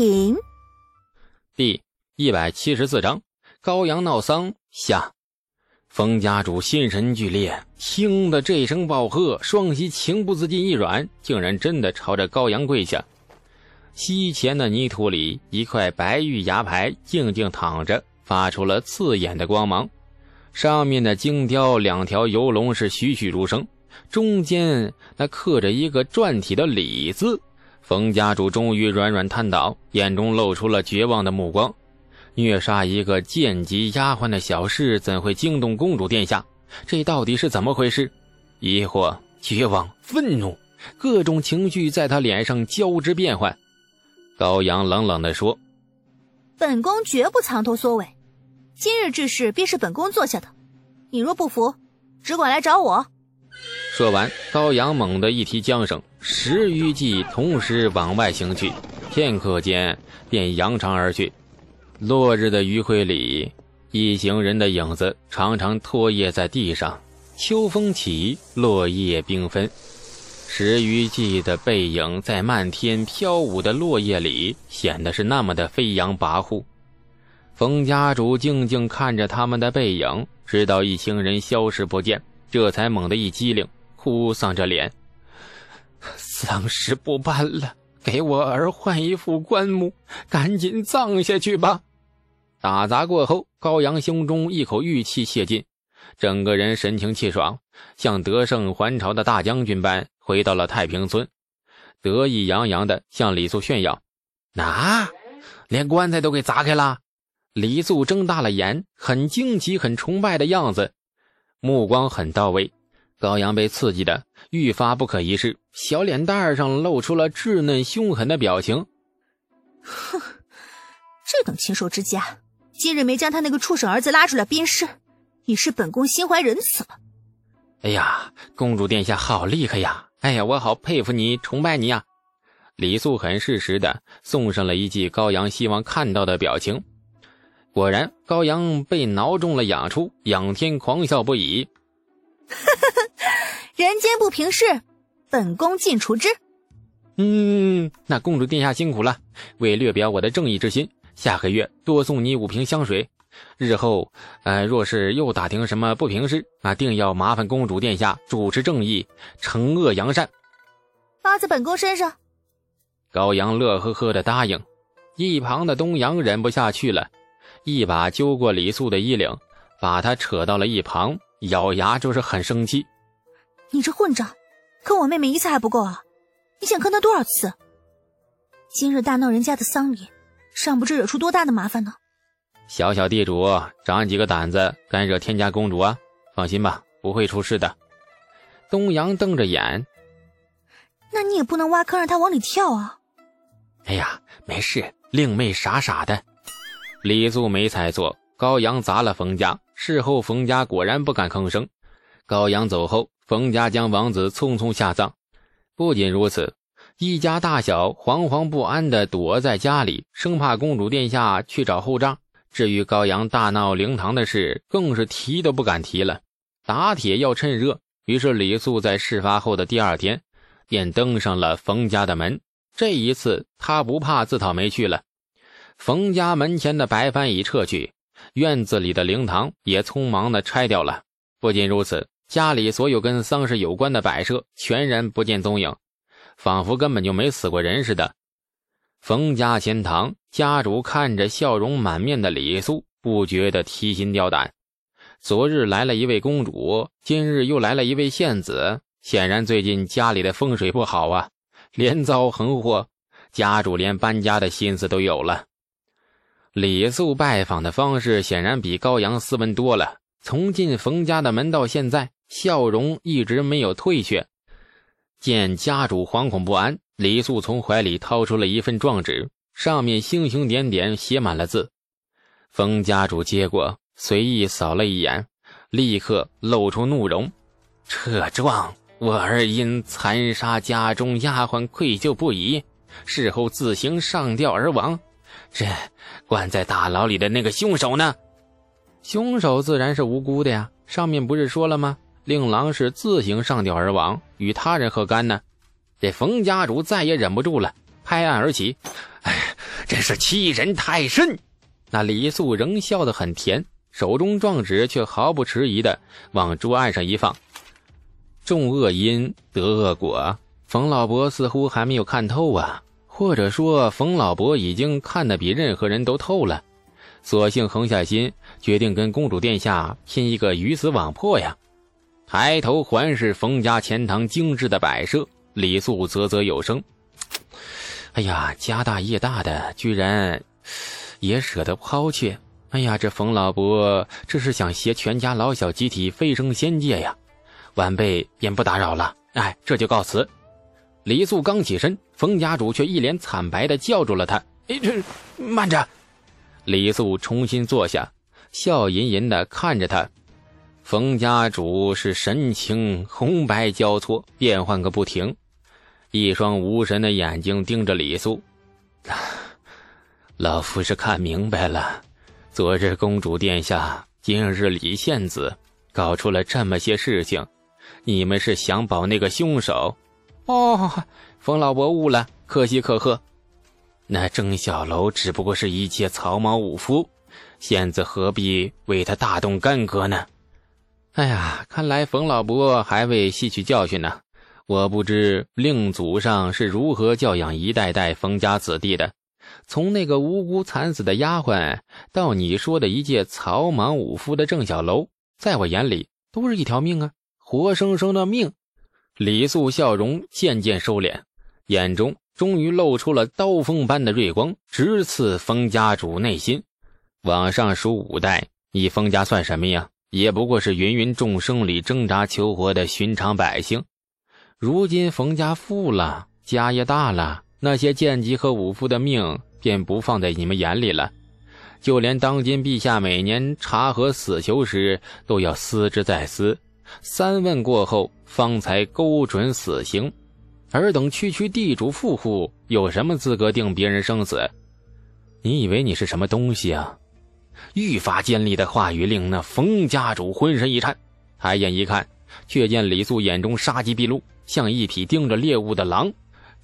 品。第一百七十四章高阳闹丧下。冯家主心神俱裂，听得这声暴喝，双膝情不自禁一软，竟然真的朝着高阳跪下。膝前的泥土里，一块白玉牙牌静静躺着，发出了刺眼的光芒。上面的精雕两条游龙是栩栩如生，中间那刻着一个篆体的“李”字。冯家主终于软软瘫倒，眼中露出了绝望的目光。虐杀一个贱籍丫鬟的小事，怎会惊动公主殿下？这到底是怎么回事？疑惑、绝望、愤怒，各种情绪在他脸上交织变换。高阳冷冷地说：“本宫绝不藏头缩尾，今日之事便是本宫做下的。你若不服，只管来找我。”说完，高阳猛地一提缰绳，十余骑同时往外行去，片刻间便扬长而去。落日的余晖里，一行人的影子常常拖曳在地上。秋风起，落叶缤纷，十余骑的背影在漫天飘舞的落叶里显得是那么的飞扬跋扈。冯家主静静看着他们的背影，直到一行人消失不见，这才猛地一激灵，哭丧着脸：“丧事不办了，给我儿换一副棺木，赶紧葬下去吧。”打砸过后，高阳胸中一口玉气泄尽，整个人神清气爽，像得胜还朝的大将军般回到了太平村，得意洋洋地向李素炫耀：“啊，连棺材都给砸开了！”李素睁大了眼，很惊奇、很崇拜的样子，目光很到位。高阳被刺激的愈发不可一世，小脸蛋上露出了稚嫩凶狠的表情：“哼，这等禽兽之家！”今日没将他那个畜生儿子拉出来鞭尸，已是本宫心怀仁慈了。哎呀，公主殿下好厉害呀！哎呀，我好佩服你，崇拜你呀！李素很适时的送上了一记高阳希望看到的表情。果然，高阳被挠中了痒处，仰天狂笑不已。人间不平事，本宫尽除之。嗯，那公主殿下辛苦了，为略表我的正义之心。下个月多送你五瓶香水，日后，呃，若是又打听什么不平事，那定要麻烦公主殿下主持正义，惩恶扬善。发在本宫身上。高阳乐呵呵的答应。一旁的东阳忍不下去了，一把揪过李素的衣领，把她扯到了一旁，咬牙就是很生气：“你这混账，坑我妹妹一次还不够啊？你想坑她多少次？今日大闹人家的丧礼。”尚不知惹出多大的麻烦呢！小小地主长几个胆子，敢惹天家公主啊？放心吧，不会出事的。东阳瞪着眼，那你也不能挖坑让他往里跳啊！哎呀，没事，令妹傻傻的。李素没猜错，高阳砸了冯家。事后冯家果然不敢吭声。高阳走后，冯家将王子匆匆下葬。不仅如此。一家大小惶惶不安地躲在家里，生怕公主殿下去找后账。至于高阳大闹灵堂的事，更是提都不敢提了。打铁要趁热，于是李素在事发后的第二天，便登上了冯家的门。这一次，他不怕自讨没趣了。冯家门前的白帆已撤去，院子里的灵堂也匆忙地拆掉了。不仅如此，家里所有跟丧事有关的摆设全然不见踪影。仿佛根本就没死过人似的。冯家前堂，家主看着笑容满面的李素，不觉得提心吊胆。昨日来了一位公主，今日又来了一位县子，显然最近家里的风水不好啊，连遭横祸。家主连搬家的心思都有了。李素拜访的方式显然比高阳斯文多了。从进冯家的门到现在，笑容一直没有退却。见家主惶恐不安，李素从怀里掏出了一份状纸，上面星星点点写满了字。冯家主接过，随意扫了一眼，立刻露出怒容：“这状，我儿因残杀家中丫鬟，愧疚不已，事后自行上吊而亡。这关在大牢里的那个凶手呢？凶手自然是无辜的呀，上面不是说了吗？”令郎是自行上吊而亡，与他人何干呢？这冯家主再也忍不住了，拍案而起：“哎，真是欺人太甚。那李素仍笑得很甜，手中状纸却毫不迟疑的往桌案上一放。种恶因得恶果，冯老伯似乎还没有看透啊，或者说冯老伯已经看得比任何人都透了，索性横下心，决定跟公主殿下拼一个鱼死网破呀。抬头环视冯家前堂精致的摆设，李素啧啧有声：“哎呀，家大业大的，居然也舍得抛却。哎呀，这冯老伯这是想携全家老小集体飞升仙界呀！晚辈便不打扰了，哎，这就告辞。”李素刚起身，冯家主却一脸惨白的叫住了他：“哎，这慢着！”李素重新坐下，笑吟吟的看着他。冯家主是神情红白交错，变换个不停，一双无神的眼睛盯着李素。老夫是看明白了，昨日公主殿下，今日李献子，搞出了这么些事情，你们是想保那个凶手？哦，冯老伯误了，可喜可贺。那郑小楼只不过是一介草莽武夫，献子何必为他大动干戈呢？哎呀，看来冯老伯还未吸取教训呢。我不知令祖上是如何教养一代代冯家子弟的，从那个无辜惨死的丫鬟，到你说的一介草莽武夫的郑小楼，在我眼里都是一条命啊，活生生的命。李素笑容渐渐收敛，眼中终于露出了刀锋般的锐光，直刺冯家主内心。往上数五代，你冯家算什么呀？也不过是芸芸众生里挣扎求活的寻常百姓，如今冯家富了，家业大了，那些贱籍和武夫的命便不放在你们眼里了。就连当今陛下每年查核死囚时，都要思之再思，三问过后方才勾准死刑。尔等区区地主富户，有什么资格定别人生死？你以为你是什么东西啊？愈发尖利的话语令那冯家主浑身一颤，抬眼一看，却见李素眼中杀机毕露，像一匹盯着猎物的狼，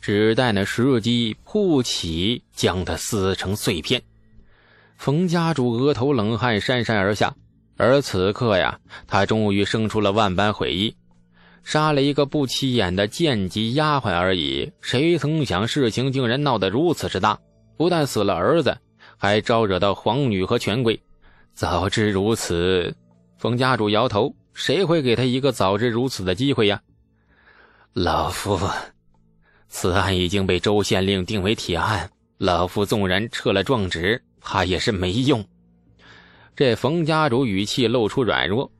只待那时机扑起，将他撕成碎片。冯家主额头冷汗潸潸而下，而此刻呀，他终于生出了万般悔意：杀了一个不起眼的贱籍丫鬟而已，谁曾想事情竟然闹得如此之大，不但死了儿子。还招惹到皇女和权贵，早知如此，冯家主摇头，谁会给他一个早知如此的机会呀？老夫，此案已经被周县令定为铁案，老夫纵然撤了状纸，怕也是没用。这冯家主语气露出软弱，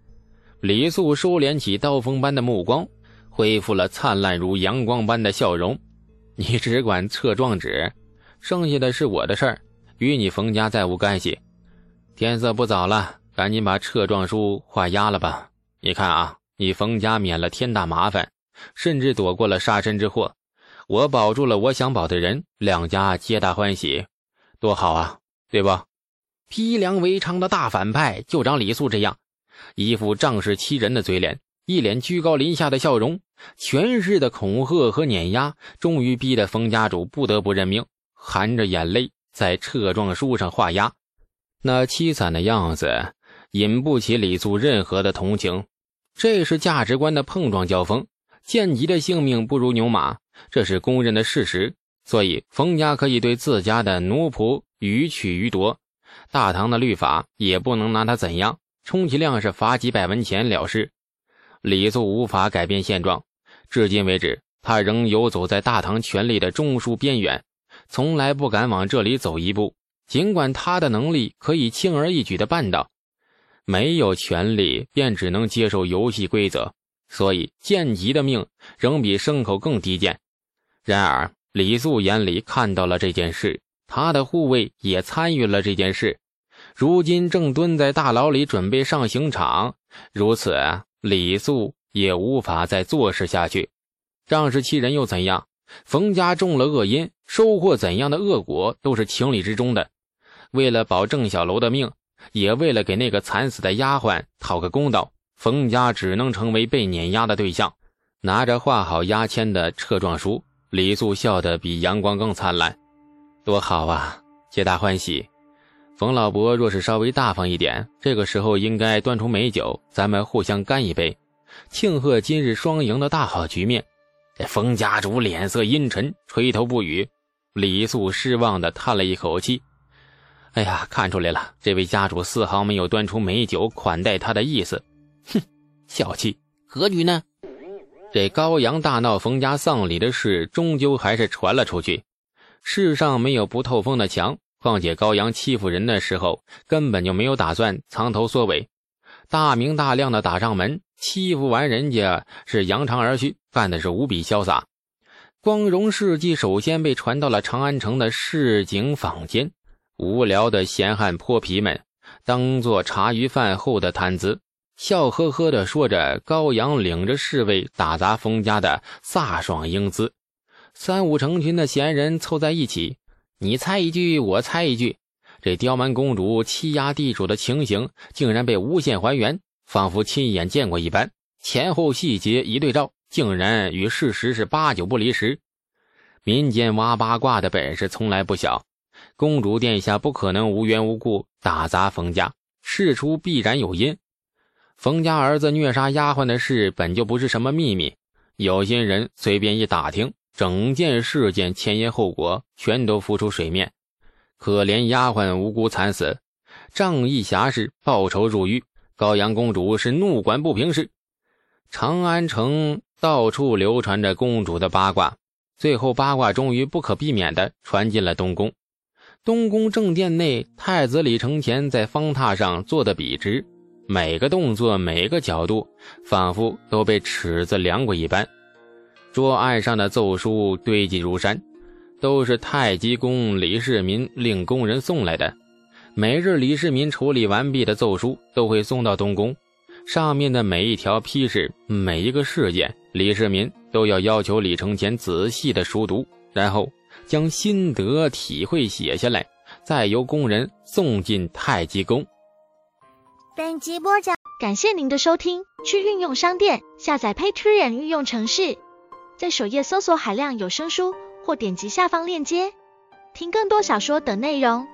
李素收敛起刀锋般的目光，恢复了灿烂如阳光般的笑容。你只管撤状纸，剩下的是我的事儿。与你冯家再无干系。天色不早了，赶紧把撤状书画押了吧。你看啊，你冯家免了天大麻烦，甚至躲过了杀身之祸。我保住了我想保的人，两家皆大欢喜，多好啊，对不？披良为娼的大反派就长李素这样，一副仗势欺人的嘴脸，一脸居高临下的笑容，全市的恐吓和碾压，终于逼得冯家主不得不认命，含着眼泪。在撤状书上画押，那凄惨的样子引不起李素任何的同情。这是价值观的碰撞交锋，贱籍的性命不如牛马，这是公认的事实。所以冯家可以对自家的奴仆予取予夺，大唐的律法也不能拿他怎样，充其量是罚几百文钱了事。李素无法改变现状，至今为止，他仍游走在大唐权力的中枢边缘。从来不敢往这里走一步，尽管他的能力可以轻而易举地办到。没有权利，便只能接受游戏规则，所以贱籍的命仍比牲口更低贱。然而李素眼里看到了这件事，他的护卫也参与了这件事，如今正蹲在大牢里准备上刑场。如此，李素也无法再坐视下去。仗势欺人又怎样？冯家中了恶因，收获怎样的恶果都是情理之中的。为了保郑小楼的命，也为了给那个惨死的丫鬟讨个公道，冯家只能成为被碾压的对象。拿着画好押签的撤状书，李素笑得比阳光更灿烂。多好啊！皆大欢喜。冯老伯若是稍微大方一点，这个时候应该端出美酒，咱们互相干一杯，庆贺今日双赢的大好局面。这冯家主脸色阴沉，垂头不语。李素失望的叹了一口气：“哎呀，看出来了，这位家主丝毫没有端出美酒款待他的意思。哼，小气。何局呢？这高阳大闹冯家丧礼的事，终究还是传了出去。世上没有不透风的墙，况且高阳欺负人的时候，根本就没有打算藏头缩尾，大明大亮的打上门，欺负完人家是扬长而去，干的是无比潇洒。”光荣事迹首先被传到了长安城的市井坊间，无聊的闲汉泼皮们当做茶余饭后的谈资，笑呵呵地说着高阳领着侍卫打砸封家的飒爽英姿。三五成群的闲人凑在一起，你猜一句，我猜一句，这刁蛮公主欺压地主的情形竟然被无限还原，仿佛亲眼见过一般，前后细节一对照。竟然与事实是八九不离十，民间挖八卦的本事从来不小。公主殿下不可能无缘无故打砸冯家，事出必然有因。冯家儿子虐杀丫鬟的事本就不是什么秘密，有心人随便一打听，整件事件前因后果全都浮出水面。可怜丫鬟无辜惨死，仗义侠士报仇入狱，高阳公主是怒管不平事。长安城。到处流传着公主的八卦，最后八卦终于不可避免地传进了东宫。东宫正殿内，太子李承乾在方榻上坐得笔直，每个动作、每个角度，仿佛都被尺子量过一般。桌案上的奏书堆积如山，都是太极宫李世民令工人送来的。每日李世民处理完毕的奏书都会送到东宫，上面的每一条批示，每一个事件。李世民都要要求李承乾仔细的熟读，然后将心得体会写下来，再由工人送进太极宫。本集播讲，感谢您的收听。去运用商店下载 Patreon 运用城市，在首页搜索海量有声书，或点击下方链接听更多小说等内容。